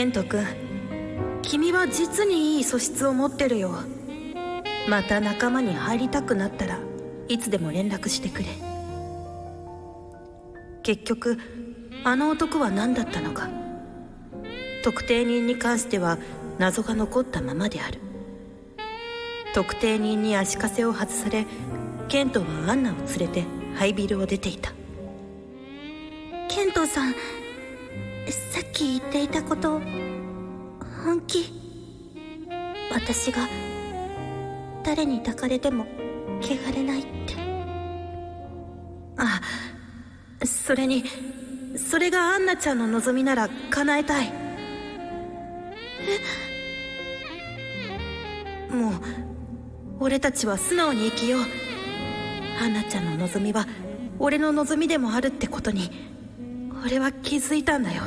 ケント君。君は実にいい素質を持ってるよ。また仲間に入りたくなったらいつでも連絡してくれ。結局あの男は何だったのか。特定人に関しては謎が残ったままである。特定人に足かせを外されケントはアンナを連れてハイビルを出ていた。ケントさんき言っていたこと本気。私が誰に抱かれても汚れないって。あそれにそれがアンナちゃんの望みなら叶えたい。え？もう俺たちは素直に生きよう。アンナちゃんの望みは俺の望みでもあるってことに俺は気づいたんだよ。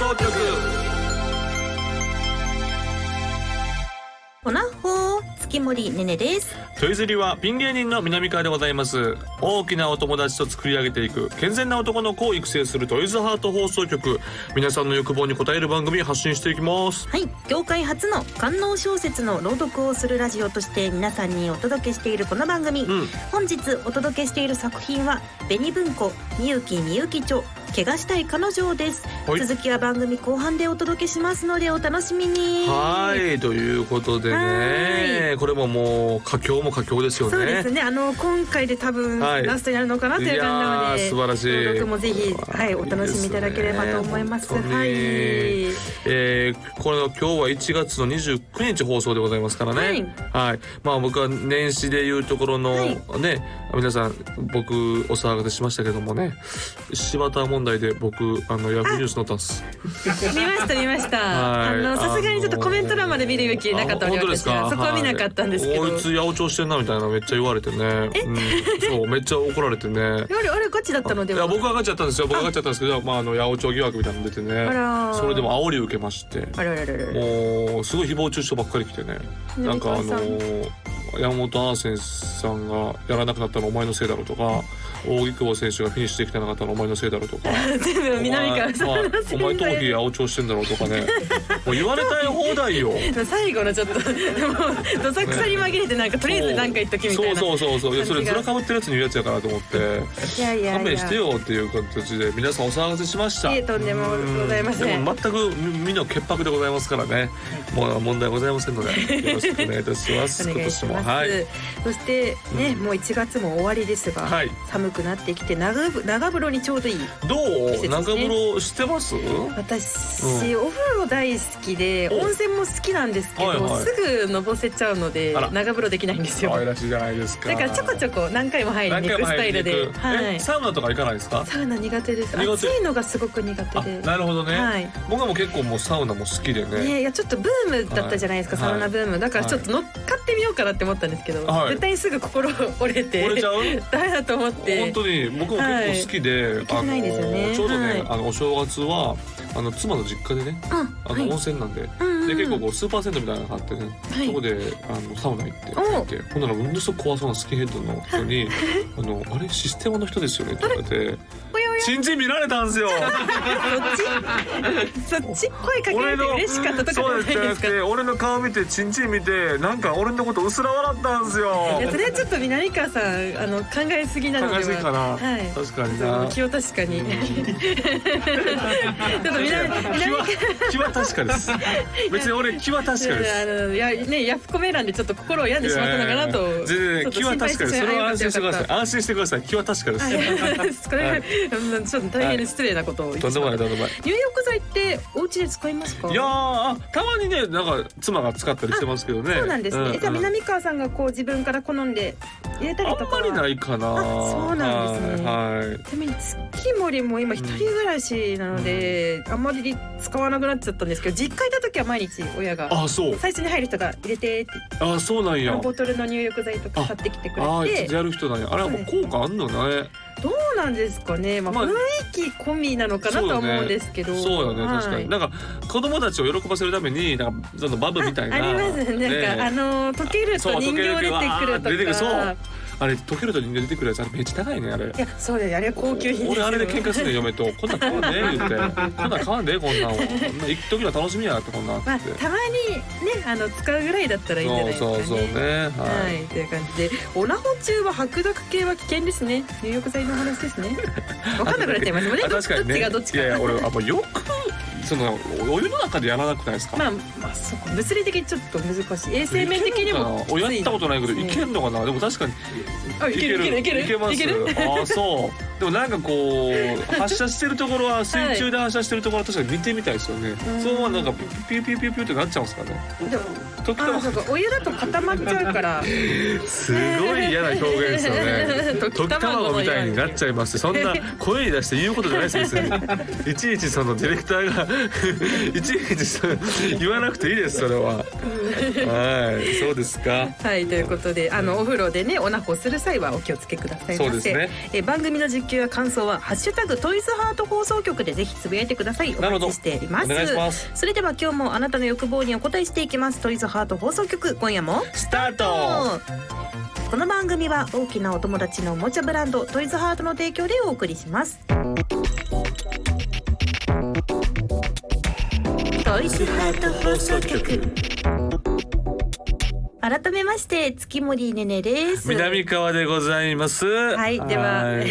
送局ほなほー月森ねねですトイズリは。ピン芸人の南川でございます大きなお友達と作り上げていく健全な男の子を育成するトイズハート放送局皆さんの欲望に応える番組発信していきますは。い業界初の官能小説の朗読をするラジオとして皆さんにお届けしているこの番組、うん本日お届けしている作品は。紅文庫みゆきみゆき著怪我したい彼女です、はい。続きは番組後半でお届けしますのでお楽しみに。はい。ということでね。これももう佳境も佳境ですよね。そうですね。あの今回で多分はい。ラストになるのかなという感じなので、素晴らしい。朗読もぜひはいお楽しみいただければと思います。ね。はい。えー、これの今日は1月の29日放送でございますからね。はい、まあ僕は年始でいうところの、はい。ね皆さん僕お騒がせしましたけどもね。柴田問題で僕あのヤフーニュース載ったんです見ました見ました、はい。あのさすがにちょっとコメント欄まで見る勇気なかったのであ本当ですか？そこは見なかったんですけど、はいこいつ八百長してんなみたいなめっちゃ言われてね。うん、そうめっちゃ怒られてね。あれあれガチだったの？ではいや僕は上がっちゃったんですよ。僕は上がっちゃったんですけどまああの八百長疑惑みたいなの出てね。それでも煽り受けまして。あららららら。もうすごい誹謗中傷ばっかり来てね。なんかあの山本アーセンさんがやらなくなったのお前のせいだろうとか扇久保選手がフィニッシュできてなかったのお前のせいだろうとか。全部南川さんのお前お前頭皮青調してんだろうとかね。もう言われたい放題よ。最後のちょっともうどさくさに紛れてなんかとりあえず何か言っときみたいなそうそうそうそう。いやそれずらかぶってるやつに言うやつやからと思って。いやいや勘弁してよっていう形で皆さんお騒がせしました。いえとんでもございません。でも全くみみんな潔白でございますからね。もう問題ございませんので。よろしくお願いいたします。今年も。はい。そしてね、もう1月も終わりですが、はい。寒くなってきて長ぶ長風呂にちょうどいいどう？季節ですね。中風呂してます？私、お風呂大好きでお。温泉も好きなんですけど、はいはい。すぐのぼせちゃうので長風呂できないんですよ。可愛らしいじゃないですか。だからちょこちょこ何回も入りに行くスタイルで、はい、えサウナとか行かないですか？サウナ苦手です。暑いのがすごく苦あ手で。なるほどね、はい。僕はもう結構もうサウナも好きでね。ね、いやちょっとブームだったじゃないですか、はい。サウナブーム。だからちょっと乗っかってみようかなって思ったんですけど、はい。絶対にすぐ心折れて折れちゃう？だと思って本当に僕も結構好きで、い。けてないあのちょうどね、はい。あのお正月はあの妻の実家でねああの温泉なんで、うんうん。で結構こうスーパー銭湯みたいなのがあってね、はい。そこであのサウナ行ってお入ってほんならものすごく怖そうなスキンヘッドの人に「あのあれシステマの人ですよね」って言われておやおや「チンチン見られたんですよ」そっち？そっち声かけられて嬉しかったとかじゃないですか？俺の顔見てチンチン見てなんか俺のこと薄ら笑ったんですよ。いやそれはちょっと南川さんあの考えすぎなのでは。考えすぎかな、はい。確かにな。気を確かに。ちょっと南南気は気は確かです。別に俺気は確かです。あのいやねヤフコメ欄でちょっと心を病んでしまったのかなとょっと気は確かですそれは安心してください。い安心してください。気は確かです。これ、うんちょっと大変失礼なことを言ってしまった。入浴剤ってお家で使いますか？いやたまにねなんか妻が使ったりしてますけどね。そうなんですね、じゃあ南川さんがこう自分から好んで入れたりとか。あんまりないかな。あそうなんですね。はい、はい。ちなみに月森も今一人暮らしなので、あんまり使わなくなっちゃったんですけど実家いた時は毎日親があそう。最初に入る人が入れてってあそうなんや。ボトルの入浴剤とか買ってきてくああれてやる人なんや。あれはもう効果あんのね。どうなんですかね、まあ、まあ雰囲気込みなのかなとは思うんですけど。そうよねはい。確かに、なんか子供たちを喜ばせるためになんかそのバブみたいな。ありますね。なんか、あの溶けると人形出てくるとかあれ溶けると人間出てくるやつあれめっちゃ高いねあれ。いやそうだよ。あれは高級品俺あれで喧嘩するね嫁とこんなん買わんで言って。こんなん買わんでこんなん。を一時は楽しみやってこんなんって。まあ、たまにねあの使うぐらいだったらいいんじゃないですかね。そうそうそうね。はい。はい、という感じで。オナホ中は白濁系は危険ですね。入浴剤の話ですね。分かんなくなっちゃいますもんね。ね。どっちがどっちか。いやいや俺あもうよくそのお湯の中でやらなくないですか、まあまあそうか。物理的にちょっと難しい。衛生面的にも俺やったことないけどいけるんのかな？でも確かにあいけるいけるいける。いけます。いける？ああそうでもなんかこう発射してるところは水中で発射してるところは確かに見てみたいですよね、ん。そのままなんかピューピューピューピューってなっちゃうんですかね。でも時たまお湯だと固まっちゃうから。すごい嫌な表現ですよね。溶溶き卵みたいになっちゃいます。そんな声に出して言うことじゃないです別に。いちいちそのディレクターが いちいち言わなくていいですそれは。はいそうですか。はいということであのお風呂でねおなほする際はお気をつけくださいませ。そうですね。え番組の実況や感想は「ハッシュタグトイズハート放送局」でぜひつぶやいてください。お待ちしています。お願いします。それでは今日もあなたの欲望にお答えしていきます。トイズハート放送局今夜もスタート。この番組は大きなお友達のおもちゃブランドトイズハートの提供でお送りします。トイズハート放送局改めまして月森ねねです。南川でございます。はい、でははい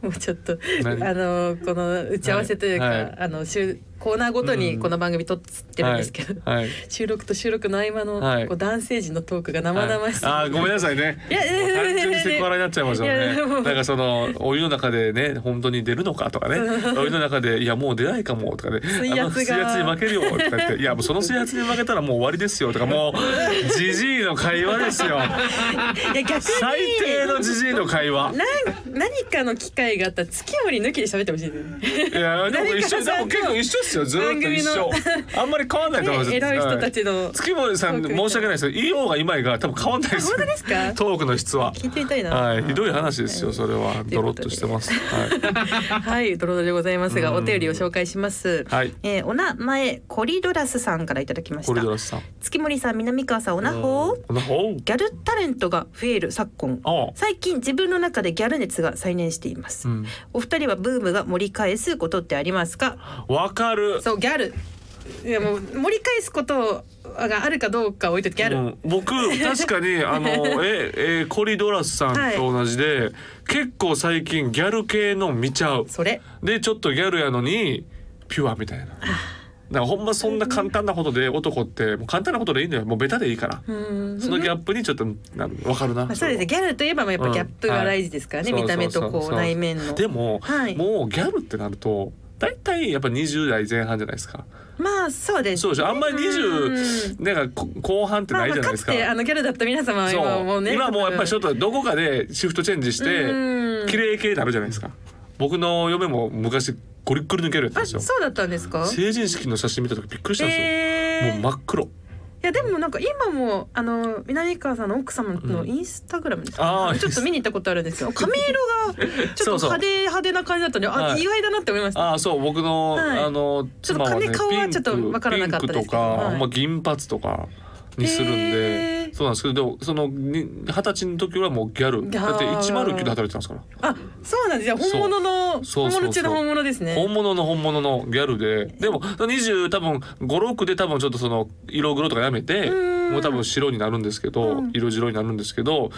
もうちょっと何？あのこの打ち合わせというか、はい。はいあの週コーナーごとにこの番組撮ってるんですけど、はい、はい。収録と収録の合間の、はい。こう男性陣のトークが生々しい、あーごめんなさいね。いやいやいやいや単純にセクハラになっちゃいますよね。なんかそのお湯の中でね本当に出るのかとかね。お湯の中でいやもう出ないかもとかね。水圧が。水圧に負けるよとか言っていやもうその水圧に負けたらもう終わりですよとかもうじじいの会話ですよ。いや逆に。最低のじじいの会話。なん何かの機会があったら月森抜きで喋ってほしいですね。いやでも一緒でも結構一緒ですよ。ずーっと一緒。番あんまり変わんないと思います。ね偉い人たちの。はい月森さん申し訳ないですけどいようがいまいが多分変わんないですよ。本当ですか。トークの質は。聞いてみたいな。はい。ひどい話ですよ。それは。ドロッとしてます。はい。はい、ドロドロでございますが、うん。お便りを紹介します。はい。えーお名前コリドラスさんからいただきましコリたドラスさん。月森さん南川さんおなほおなほギャルタレントが増える昨今。あ。最近自分の中でギャル熱が再燃しています、うん。お二人はブームが盛り返すことってありますか？わかるそうギャル。いやもう盛り返すことがあるかどうか置いといてギャル、うん。僕確かに あのええコリドラスさんと同じで、結構最近ギャル系の見ちゃう。それ。でちょっとギャルやのにピュアみたいな。だからほんまそんな簡単なことで男ってもう簡単なことでいいんだよ。もうベタでいいから、うん。そのギャップにちょっとなわかるな、まあ、そうですね。ギャルといえばまあやっぱギャップが大事ですからね、うん見た目とこう。内面の。でも、はい。もうギャルってなると大体やっぱ20代前半じゃないですか。まあそうですそうでしょ。あんまりうん。20なんかこ後半ってまあまあないじゃないですか、かつてあのギャルだった皆様は今もうね今もうやっぱりちょっとどこかでシフトチェンジしてうん。綺麗系になるじゃないですか。僕の嫁も昔ゴリッゴリ抜けるやつあですよそうだったんですか？成人式の写真見た時びっくりしたんですよ、えー。もう真っ黒。いやでもなんか今もあの南川さんの奥様のインスタグラムですか、あーちょっと見に行ったことあるんですけど髪色が ちょっと派手派手な感じだったんであ、はい。意外だなって思いました。ああそう僕の、はい。あのちょっと髪顔はちょっとわからなかったですけど。とか、はい。銀髪とかにするんで、そうなんですけどでもそのに二十歳の時はもうギャル。だって109で働いてたんですから。あそうなんです。よ本物のそう本物中の本物ですね。本物の本物のギャルで。でも20多分56で多分ちょっとその色黒とかやめてうん。もう多分白になるんですけど、うん。色白になるんですけど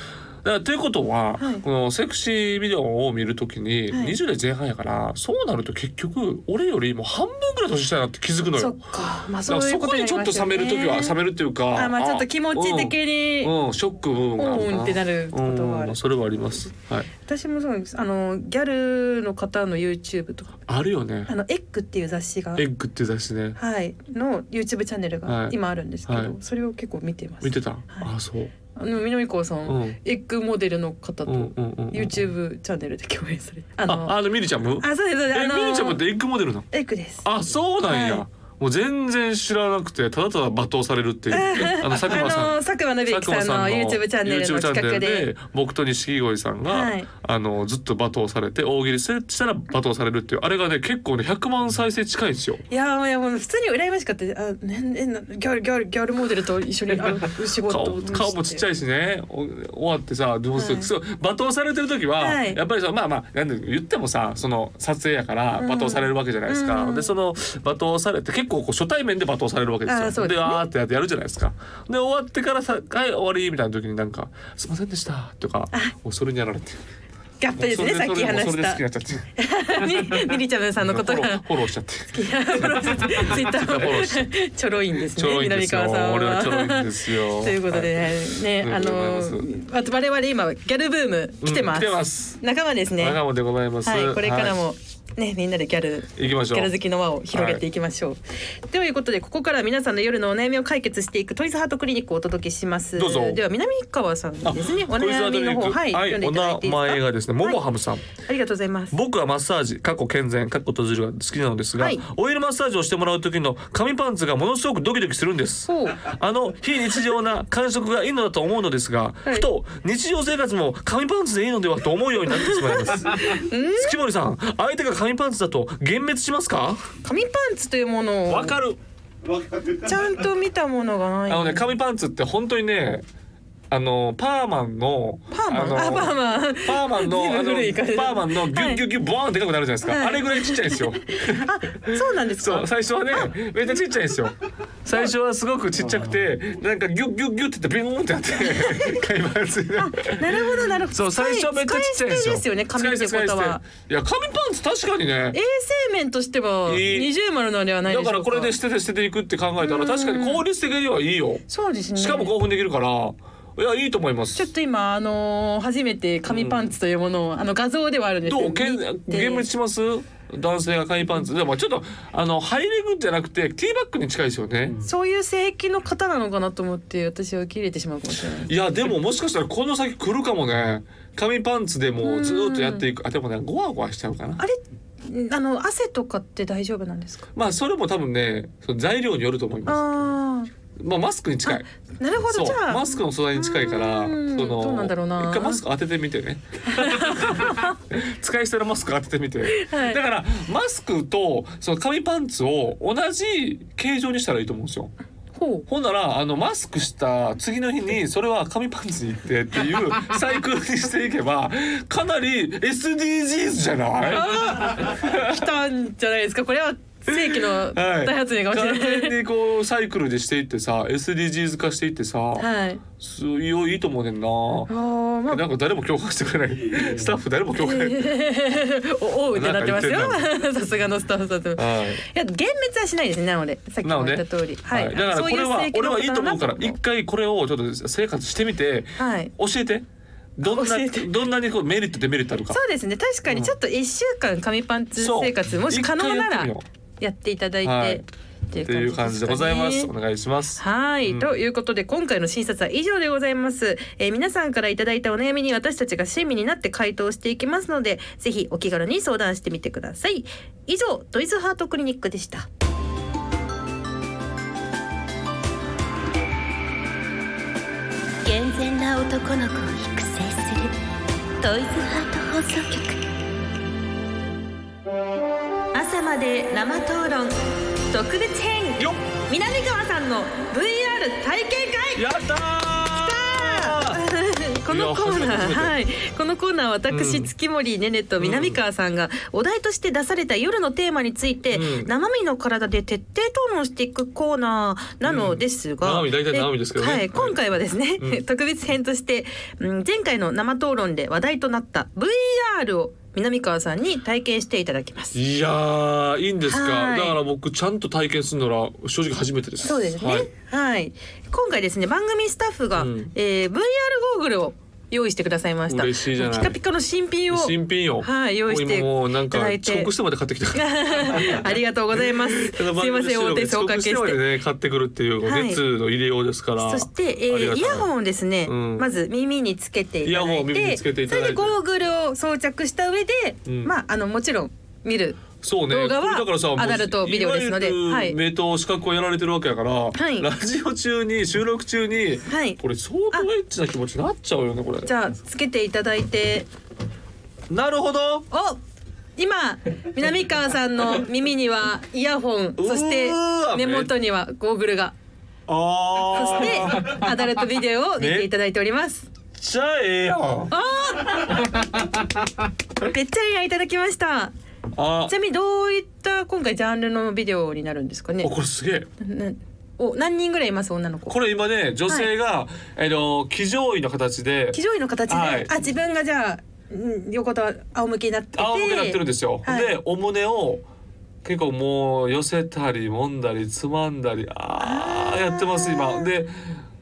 だということは、はい。このセクシービデオを見るときにはい。20代前半やから、そうなると結局俺よりも半分ぐらい年下やなって気づくのよ。そっ。か。まあそそういうこにちょっと冷める時は冷めるるっていうかあまあちょっと気持ち的にうん、うんショック部分があるかうんってなることがある。うんそれはあります。はい。私もそうです。あのギャルの方の YouTube とか。あるよね。あのエッグっていう雑誌が。エッグっていう雑誌ね。はい。の YouTube チャンネルはい。が今あるんですけど、はい。それを結構見てます。見てた、あそうあの南川さん、うん。エッグモデルの方とうんうんうんうん YouTube チャンネルで共演されてあのああのミリちゃんも？あそうですそうです。あのえミリちゃんもってエッグモデルなの？エッグです。あそうなんや、はいもう全然知らなくてただただ罵倒されるっていう。あの佐久間さん。あの佐久間信之さんの YouTube チャンネルの YouTube チャンネ企画ルで。僕と錦鯉さんが、はい。あのずっと罵倒されて大喜利したら罵倒されるっていう。あれがね結構ね100万再生近いんですよ。いやーいやもう普通に羨ましかった。あ、ねね、なギャルギャルギャルモデルと一緒に 仕事顔を顔もちっちゃいしね。お終わってさでもはい。そう罵倒されてる時は、はい。やっぱりさまあまあなんで言ってもさその撮影やからうん。罵倒されるわけじゃないですか、うん。でその罵倒されて結構こう初対面で罵倒されるわけですよ。あですね。あーってやってやるじゃないですか。で終わってからさ「はい終わり」みたいな時になんか「すいませんでした」とかもうそれにやられて。ギャップですねさっき話した。ミミリちゃんさんのことフォロがーフォローしちゃって。ツイッタフォロー ちょろいんですね南川さん俺はちょろいんですよ。ということでね、ねあの我々今ギャルブーム来てます。うん来てます。仲間ですね。長野でございます。はい、これからはもね、みんなでギャルい行きましょう。ギャル好きの輪を広げていきましょう。ということでここから皆さんの夜のお悩みを解決していくトイズハートクリニックをお届けします。どうぞ。では南川さんですね。お悩みの方トリンクはい、読んでいおただいていいですか？名前がですねももハムさん、ありがとうございます。僕はマッサージ過去健全過去閉じるが好きなのですが、はい。オイルマッサージをしてもらう時の紙パンツがものすごくドキドキするんです。あの非日常な感触がいいのだと思うのですが、はい。ふと日常生活も紙パンツでいいのではと思うようになってしまいます。月森さん相手が紙パンツだと幻滅しますか？紙パンツというものをわかる。ちゃんと見たものがない。あのね紙パンツって本当にねあのパーマンのパーマン、のあパーマン。パーマンのあのパーマンのギュッギュッギュッボーンってでかくなるじゃないですか、はい。あれぐらいちっちゃいんですよ。あ、そうなんですか？そう。最初はねめっちゃちっちゃいんですよ。最初はすごくちっちゃくてなんかギュッギュッギュッってビンってやって 買います。なるほどなるほど。そう最初はめっちゃちっちゃいんですよ。ね。紙ってことは。て。いや紙パンツ確かにね。衛生面としては二重丸のではない。だからこれで捨てて捨てていくって考えたら確かに効率的にはいいよ。そうですね。しかも興奮できるからいやいいと思います。ちょっと今あのー初めて紙パンツというものを、あの画像ではあるんですけどどう？けん見て。幻滅します？男性が紙パンツ。でもちょっとあのハイレグじゃなくてティーバッグに近いですよね、そういう性域の方なのかなと思って私は切れてしまうかもしれない。いやでももしかしたらこの先来るかもね。紙パンツでもうずーっとやっていく。あでもねゴワゴワしちゃうかな。あれあの汗とかって大丈夫なんですか？まあそれも多分ねその材料によると思いまあすまあマスクに近い。あ、なるほどじゃあ。マスクの素材に近いからそうん。のどうなんだろうな。一回マスク当ててみてね。使い捨てのマスク当ててみて、はい。だからマスクとその紙パンツを同じ形状にしたらいいと思うんですよ。ほう。ほんならあのマスクした次の日にそれは紙パンツに行ってっていうサイクルにしていけばかなり SDGs じゃない？来たんじゃないですか？これは世紀のはい。大発明かもしれ完ない。全にこうサイクルでしていってさ SDGs 化していってさ、はい。すいいよいいと思うねんな。ああ、まあ。なんか誰も共感してくれない。スタッフ誰も共感、はい、おおうってなってますよ。さすがのスタッフさんと。い。や幻滅はしないですねなのでさっきも言った通り。はい、だからこれは俺はいいと思うから一回これをちょっと生活してみてはい。教えて。どんなどんなにこうメリットデメリットあるか。そうですね。確かにちょっと一週間紙パンツ生活もし可能ならやっていただいて、はい。ってっていう感じでございます。お願いします。はい、うん。ということで今回の診察は以上でございます、えー皆さんからいただいたお悩みに私たちが親身になって回答していきますのでぜひお気軽に相談してみてください。以上トイズハートクリニックでした。健全な男の子を育成するトイズハート放送局朝まで生討論。特別編。よっ。南川さんの VR 体験会。やったー。このコーナーはい。このコーナー私、うん。月森ねねと南川さんがお題として出された夜のテーマについて、うん。生身の体で徹底討論していくコーナーなのですが、うん。生身大体生身ですけどね。はい、はい。今回はですね、うん。特別編として、うん、前回の生討論で話題となった VR を南川さんに体験していただきます。いやーいいんですか、はい。だから僕ちゃんと体験するのは正直初めてです。そうですね。ははい。い、今回ですね番組スタッフが、うん。えー VR ゴーグルを用意してくださいました。嬉しいじゃない。ピカピカの新品を新品よ。はい用意してもう今もうなんか遅刻してまで買ってきた ありがとうございます。す ただ番いません、組収録でお手数おかけして。遅刻してま。でね買ってくるっていうはい。熱の入れようですから、そして、えー、イヤホンをですね、うん。まず耳につけていただいて。イヤホンを耳につけていただいて。それでゴーグルを装着した上で、うん。まああのもちろん見るそうね。動画はだからさアダルトビデオですので。はい。目と視覚をやられてるわけやから、い。ラジオ中に収録中に、はい。これ相当エッチな気持ちになっちゃうよねこれ。じゃあつけていただいて。なるほど。お今南川さんの耳にはイヤホン そして目元にはゴーグルが。そあしてアダルトビデオを見ていただいております。じゃあええやん。めっちゃいいやいただきましたあ。ちなみにどういった今回ジャンルのビデオになるんですかね？あこれすげえ。なお何人ぐらいいます？女の子。これ今ね女性が、えの騎乗位の形で。騎乗位の形で、はい。あ自分がじゃあうん横と仰向きになってて。仰向けになってるんですよ、はい。でお胸を結構もう寄せたり揉んだりつまんだりあー。やってます今。で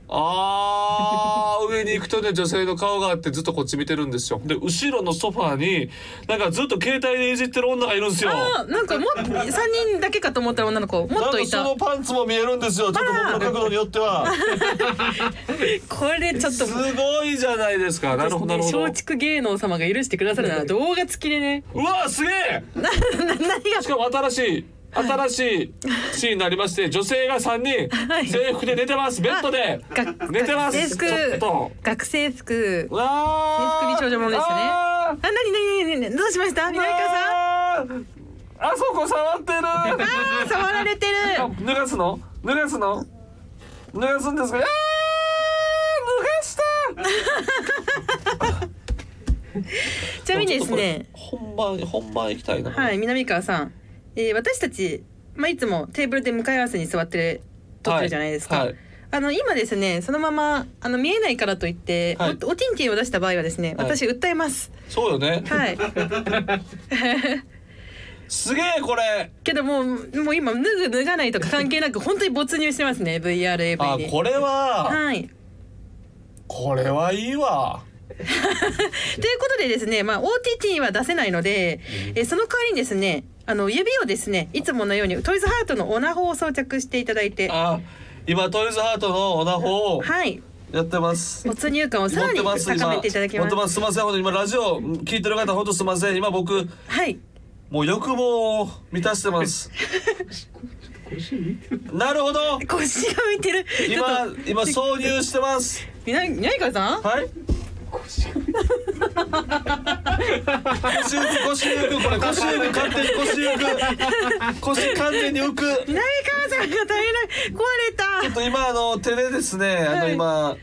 あー上に行くとね女性の顔があってずっとこっち見てるんですよ。で後ろのソファーになんかずっと携帯でいじってる女がいるんですよ。あなんかもっ三人だけかと思ったら女の子もっとなんかいた。そのパンツも見えるんですよ。ちょっと僕の角度によっては。これちょっとすごいじゃないですか。なるほどなるほど。松竹芸能様が許してくださるなら動画付きでね。うわすげえ！な何が？しかも新しい新しいシーンになりまして女性が3人はい。制服で寝てます。ベッドで。が寝てます。ちょっと。学生服。制服美少女ものでしたね。ああ、なになになにどうしました？ー。南川さん？あそこ触ってる。あー触られてる。あ脱がすの？脱がすの？脱がすんですか？あー脱がした。ちなみにですね。本番本番行きたいな。はい南川さん、えー、私たち、まあ、いつもテーブルで向かい合わせに座って撮ってるじゃないですか、はいはい。あの今ですねそのままあの見えないからといって、はい。おおティンティンを出した場合はですねはい。私訴えます。そうよね。はい。すげえこれ。けどもうもう今脱ぐ脱がないとか関係なく本当に没入してますね VRAV に。あこれははい。これはいいわ。ということでですね、まあ、OTT は出せないので、えーその代わりにですねあの指をですねいつものようにトイズハートのオナホを装着していただいて。あ今トイズハートのオナホをはい。やってます。没入感をさらに持ってます高めていただきます。持ってます。す。みません。本当に今ラジオ聞いてる方本当すみません。今僕はい。もう欲望を満たしてます。なるほど。腰が浮いてる。今今挿入してます。みな南川さん？はい腰浮く腰浮くこれ腰浮く完全に腰浮く腰完全に浮く南川さんが大変壊れた。ちょっと今あの手でですねあのはい今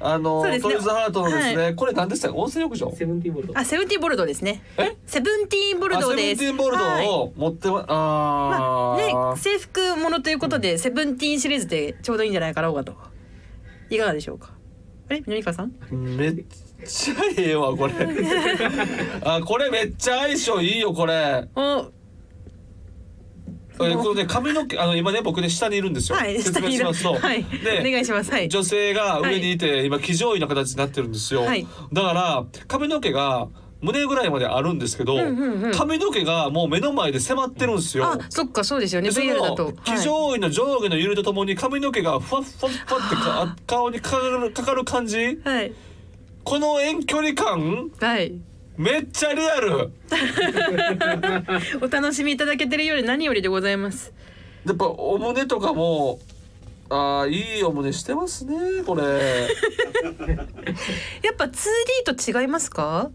あの、ね。トイズハートのですね、はこれ何でしたか温泉浴場？セブンティーボルト。あセブンティーンボルドですね。え？セブンティーンボルあセブンドですティーンボルドはいを持ってま、まあー、あね制服ものということで、セブンティーンシリーズでちょうどいいんじゃないかろうかと。いかがでしょうか？あれ？南川さん？めっちゃええわこれ。あこれめっちゃ相性いいよこれ。おえこれね髪の毛あの今ね僕ね下にいるんですよ、はい説明します。と、はい。でお願いします。はい。女性が上にいて、今騎乗位の形になってるんですよ、はい。だから髪の毛が胸ぐらいまであるんですけど、うんうんうん。髪の毛がもう目の前で迫ってるんですよ、あそっかそうですよね。でそ VR だのと騎乗位の上下の揺れとともに髪の毛がふわっふわっふわってか顔にかかるかかる感じはいこの遠距離感はい、はいめっちゃリアル。お楽しみいただけてるより何よりでございます。やっぱお胸とかもあーいいお胸してますねこれ。やっぱ 2D と違いますか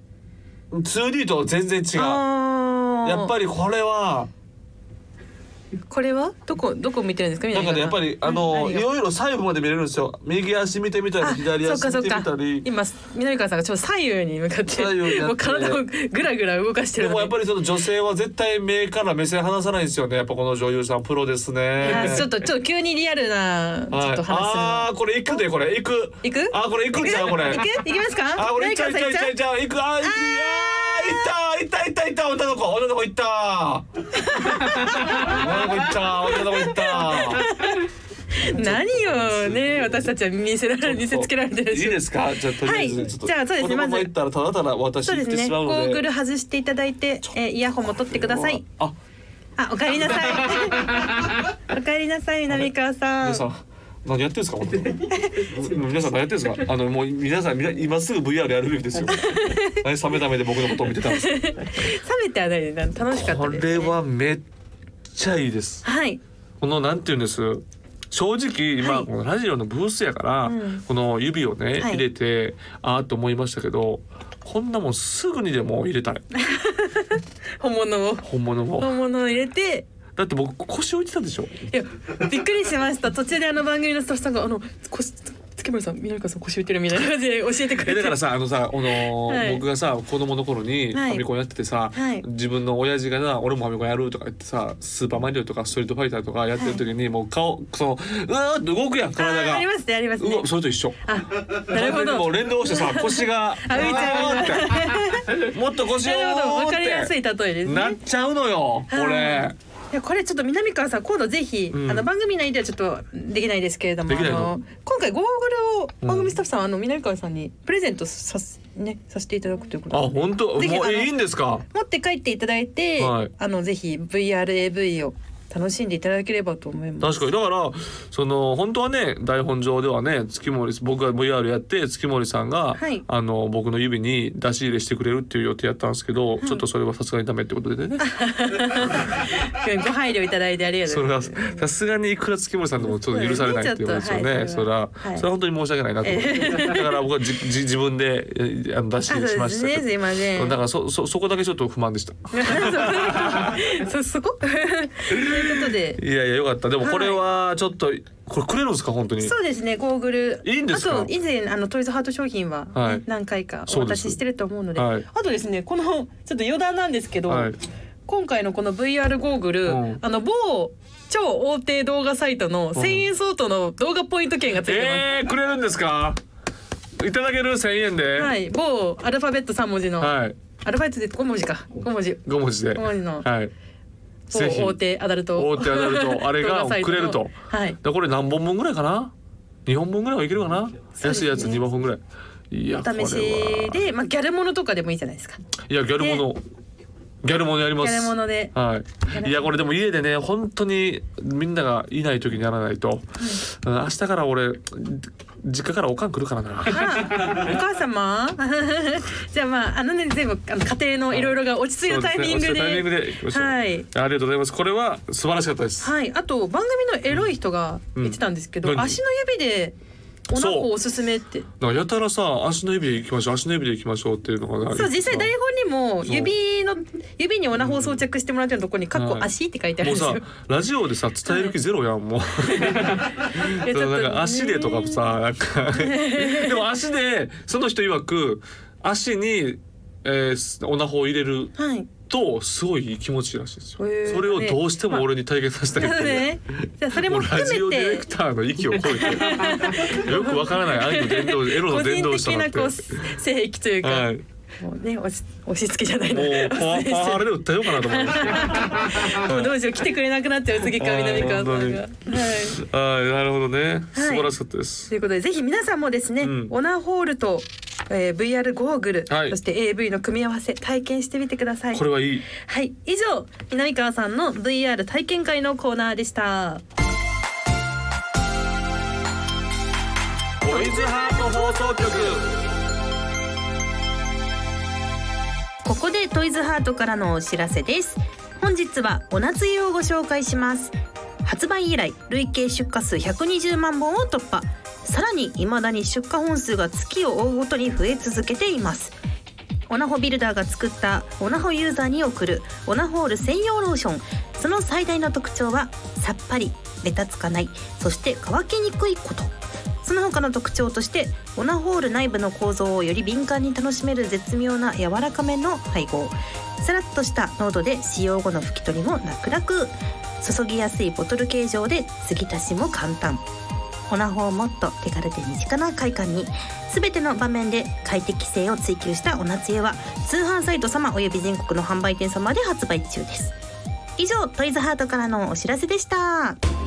？2D と全然違う。やっぱりこれはこれは？どこどこ見てるんですか？なんかねやっぱりあのいろいろ細部まで見れるんですよ。右足見てみたりあ左足見てみたり。今南川さんがちょっと左右に向かってもう体をぐらぐら動かしてでるのでもやっぱりその女性は絶対目から目線離さないんですよね。やっぱこの女優さんプロですいねやちょっとちょっと急にリアルなちょはいっと話するあーこれ行くでこれ。行く。行く？あーこれ行くんちゃうこれ。行く？行きますか？あーこれ行っちゃう行っちゃう行く。あー行くあー行った行った行った行った女の子。女の子行った。女の子行った女の子行った。何をね私たちは見せられ見せつけられてるいいですか？じゃあとりあえずはい。ちょっとじゃあそうですね。まず行ったらただただ私そうですね。ゴーグル外していただいて、えーイヤホンも取ってください。ああ。お帰りなさい。お帰りなさい南川さん何やってんですか本当に。皆さん何やってんですか。あのもう皆さん今すぐ VR やるべきですよ。何冷めた目で僕のことを見てたんですか。冷めてはないです楽しかったこですれはめっちゃいいです。はい。このなんていうんです。正直今、はい。このラジオのブースやから、うん。この指をね、はい。入れてああと思いましたけどこんなもんすぐにでも入れたい。本物を。本物も本物を入れてだって僕腰置いてたでしょ？いやびっくりしました。途中であの番組のスタッフさんがあの腰月村さん南川さん腰浮いてるみたいな感じで教えてくれて。えだからさあのさあのーはい。僕がさ子供の頃にフはい。ァミコンやっててさ、はい。自分の親父がな俺もファミコンやるとか言ってさスーパーマリオとかストリートファイターとかやってる時に、もう顔そのうわーっと動くやん体が。あありますねありますね。うわそれと一緒。あなるほ完全にもどう連動してさ腰が あ浮いちゃうもっと腰をなるほど。わかりやすい例えですね。なっちゃうのよこれいやこれちょっと南川さん今度ぜひ、うん。あの番組内ではちょっとできないですけれどもあの今回ゴーグルをうん番組スタッフさん、あの南川さんにプレゼントさすねさせていただくということあで本当？もうぜひあのいいんですか？持って帰っていただいて、はい。あのぜひ VRAV を楽しんでいただければと思います。確かにだからその本当はね台本上ではね月森僕が VR やって月森さんが、はいあの僕の指に出し入れしてくれるっていう予定やったんですけど、ちょっとそれはさすがにダメってことでね ご配慮いただいてありがとそうれはございます。さすがにいくら月森さんでもちょっと許されないっていうことですよね。そうですねちょっとそれは、はいそれは本当に申し訳ないなと思って、だから僕はじじ自分でえあの出しあ入れしましたけど。すいません。だからそそそこだけちょっと不満でした。そ そこ？ということで。いやいやよかった。でもこれはちょっとこれくれるんですか？本当に。そうですねゴーグル。いいんですか？あと以前あのトイズハート商品は、何回かお渡ししてると思うので。はい。あとですねこのちょっと余談なんですけど、はい。今回のこの VR ゴーグル、うん。あの某超大手動画サイトの1000円相当の動画ポイント券がついてます、えー、くれるんですか？いただける？千円で？はい。某アルファベット3文字の、はい。アルファベットで5文字か。5文字。五文字で。五文字の。はい。某ぜひ大手アダルト大手アダルト あれがくれるとはいでこれ何本分ぐらいかな？二本分ぐらいはいけるかな？ね安いやつ二本ぐらい。いやお試しは。で、まあ、ギャルものとかでもいいじゃないですかいやギャルもの。ギャルものやります。ギャルもので。はい。いやこれでも家でね本当にみんながいない時にやらないと、うん。明日から俺実家からおかん来るからな。あお母様？じゃあまああのね全部あの家庭のい。ろいろが落ち着いたタイミングで。そうすねタイミングではい。ありがとうございます。これは素晴らしかったです。はい。あと番組のエロい人が言ってたんですけど、うん何？足の指でお腹をおすすめって。なんかやたらさ足の指で行きましょう足の指で行きましょうっていうのがそう実際台本にも指の指にオナホを装着してもらってるところに「かっこはい足」って書いてあるもうんですよ。さ。ラジオでさ伝える気ゼロやんもう。なんか足でとかさなんか。でも足でその人曰く足に、えー、オナホを入れるはい。とすごい気持ちいいらしいですよ。へー。それをどうしても俺に体験させたいっていう。ね、じゃあそれも含めて。オディレクターの域を超えて。よくわからない愛の伝道エロ個の伝人道者になって。性癖というか、はい、もうね押し押し付けじゃないなもう パワパワハラで訴えようかなと思いました。もうどうしよう来てくれなくなっちゃう次から南川さんが。はい。はい、なるほどね。素晴らしかったです。ということでぜひ皆さんもですね、うんオナホールと、えー、VR ゴーグル、はいそして AV の組み合わせ体験してみてくださいこ。れはいい。はい以上南川さんの VR 体験会のコーナーでした。トイズハート放送局。ここでトイズハートからのお知らせです。本日はお夏湯をご紹介します。発売以来累計出荷数120万本を突破。さらに未だに出荷本数が月を追うごとに増え続けています。オナホビルダーが作ったオナホユーザーに送るオナホール専用ローション。その最大の特徴はさっぱりベタつかないそして乾きにくいこと。の他の特徴としてオナホール内部の構造をより敏感に楽しめる絶妙な柔らかめの配合。さらっとした濃度で使用後の拭き取りも楽々。注ぎやすいボトル形状で継ぎ足しも簡単。オナホをもっと手軽で身近な快感に。全ての場面で快適性を追求したお夏湯は通販サイト様および全国の販売店様で発売中です。以上トイズハートからのお知らせでした。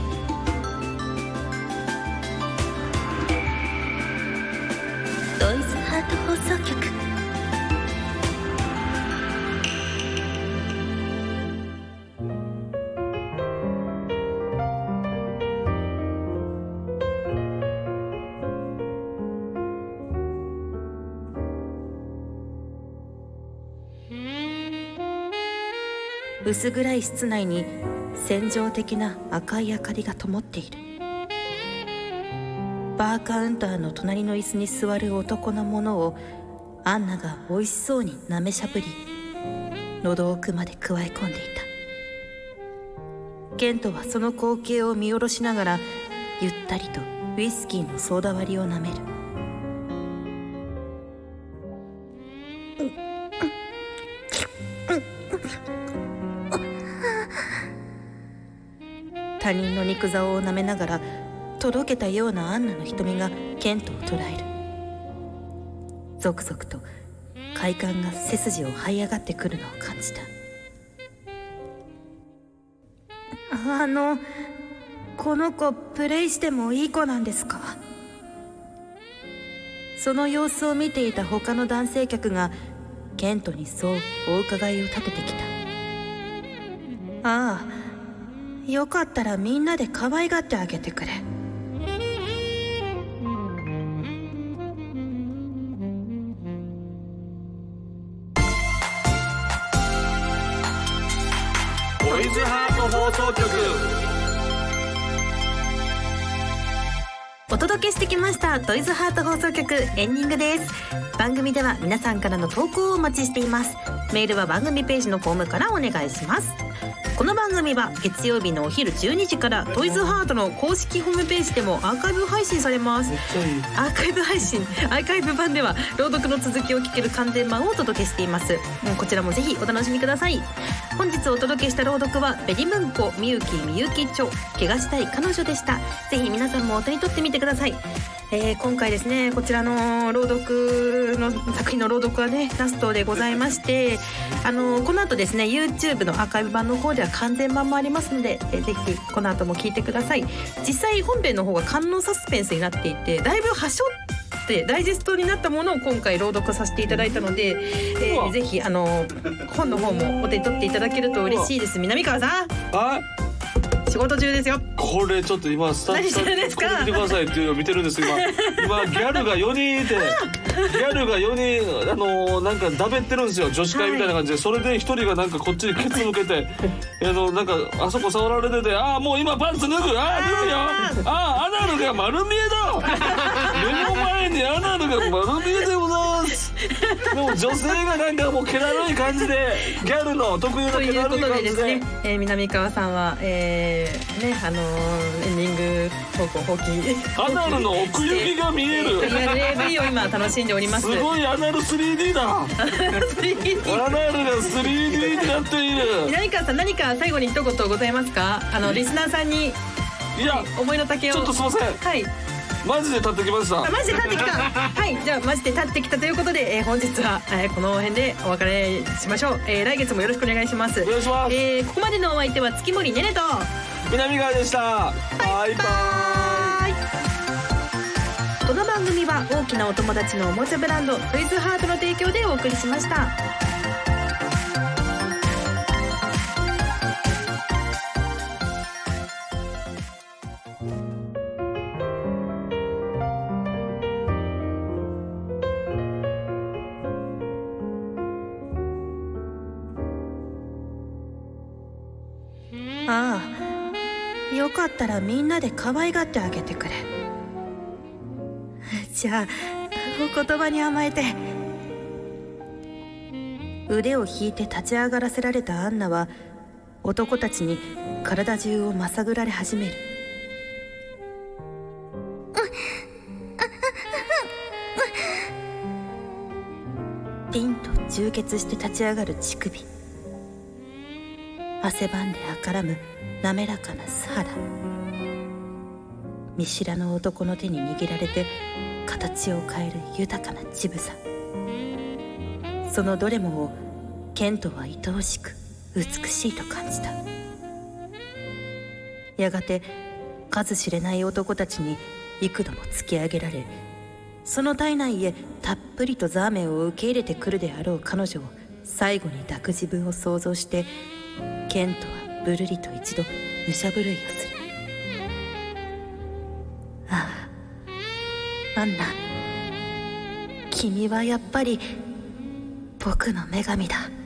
薄暗い室内に戦場的な赤い明かりが灯っている。バーカウンターの隣の椅子に座る男のものをアンナが美味しそうに舐めしゃぶり喉奥までくわえ込んでいた。ケントはその光景を見下ろしながらゆったりとウイスキーのソーダ割りを舐める。他人の肉竿を舐めながらとろけたようなアンナの瞳がケントを捉える。ゾクゾクと快感が背筋を這い上がってくるのを感じた。あのこの子プレイしてもいい子なんですか？その様子を見ていた他の男性客がケントにそうお伺いを立ててきた。ああよかったらみんなで可愛がってあげてくれ。トイズハート放送局。お届けしてきましたトイズハート放送局エンディングです。番組では皆さんからの投稿をお待ちしています。メールは番組ページのフォームからお願いしますこの番組は月曜日のお昼12時からトイズハートの公式ホームページでもアーカイブ配信されます。アーカイブ配信アーカイブ版では朗読の続きを聞ける完全版をお届けしています。うんこちらもぜひお楽しみください。本日お届けした朗読はベリムンコみゆきみゆき著怪我したい彼女でした。ぜひ皆さんもお手に取ってみてくださいえー今回ですねこちらの朗読の作品の朗読はねラストでございましてあのこの後ですね YouTube のアーカイブ版の方では完全版もありますので、えーぜひこの後も聞いてください。実際本編の方が観音サスペンスになっていてだいぶ端折ってダイジェストになったものを今回朗読させていただいたので、えーぜひあの本の方もお手に取っていただけると嬉しいです。南川さん。あ仕事中ですよ。これちょっと今スタッフさん何してるんですか？これ見てくださいっていうのを見てるんです今。今ギャルが4人いてギャルが4人あのーなんかだべってるんですよ女子会みたいな感じで、それで1人がなんかこっちにケツ向けてあのなんかあそこ触られててああもう今パンツ脱ぐああ脱ぐよ。ああアナルが丸見えだ。目の前にアナルが丸見えでございます でも女性がなんかもう気だるい感じでギャルの特有の気だということるい感じででですね、えー、南川さんは、えー、ねあのーエンディング投稿放棄。アナルの奥行きが見える。AV を今楽しんでおります。すごいアナル 3D だ。アナルが 3D になっている。南川さん何か最後に一言ございますか？あのリスナーさんにいや。思いの丈を。ちょっとすいません。はいマジで立ってきました。あマジで立ってきた。はいじゃあマジで立ってきたということで、えー本日は、えーこの辺でお別れしましょう、えー来月もよろしくお願いします。お願いします。えーここまでのお相手は月森ねねと南川でした。バイバイ。この番組は大きなお友達のおもちゃブランドトイズハートの提供でお送りしましたみんなで可愛がってあげてくれ。じゃあお言葉に甘えて。腕を引いて立ち上がらせられたアンナは男たちに体中をまさぐられ始める。ピンと充血して立ち上がる乳首。汗ばんで赤らむ滑らかな素肌見知らぬ男の手に握られて形を変える豊かな乳房。そのどれもをケントは愛おしく美しいと感じた。やがて数知れない男たちに幾度も突き上げられその体内へたっぷりとザーメンを受け入れてくるであろう彼女を最後に抱く自分を想像してケントはぶるりと一度武者震いをする君はやっぱり僕の女神だ。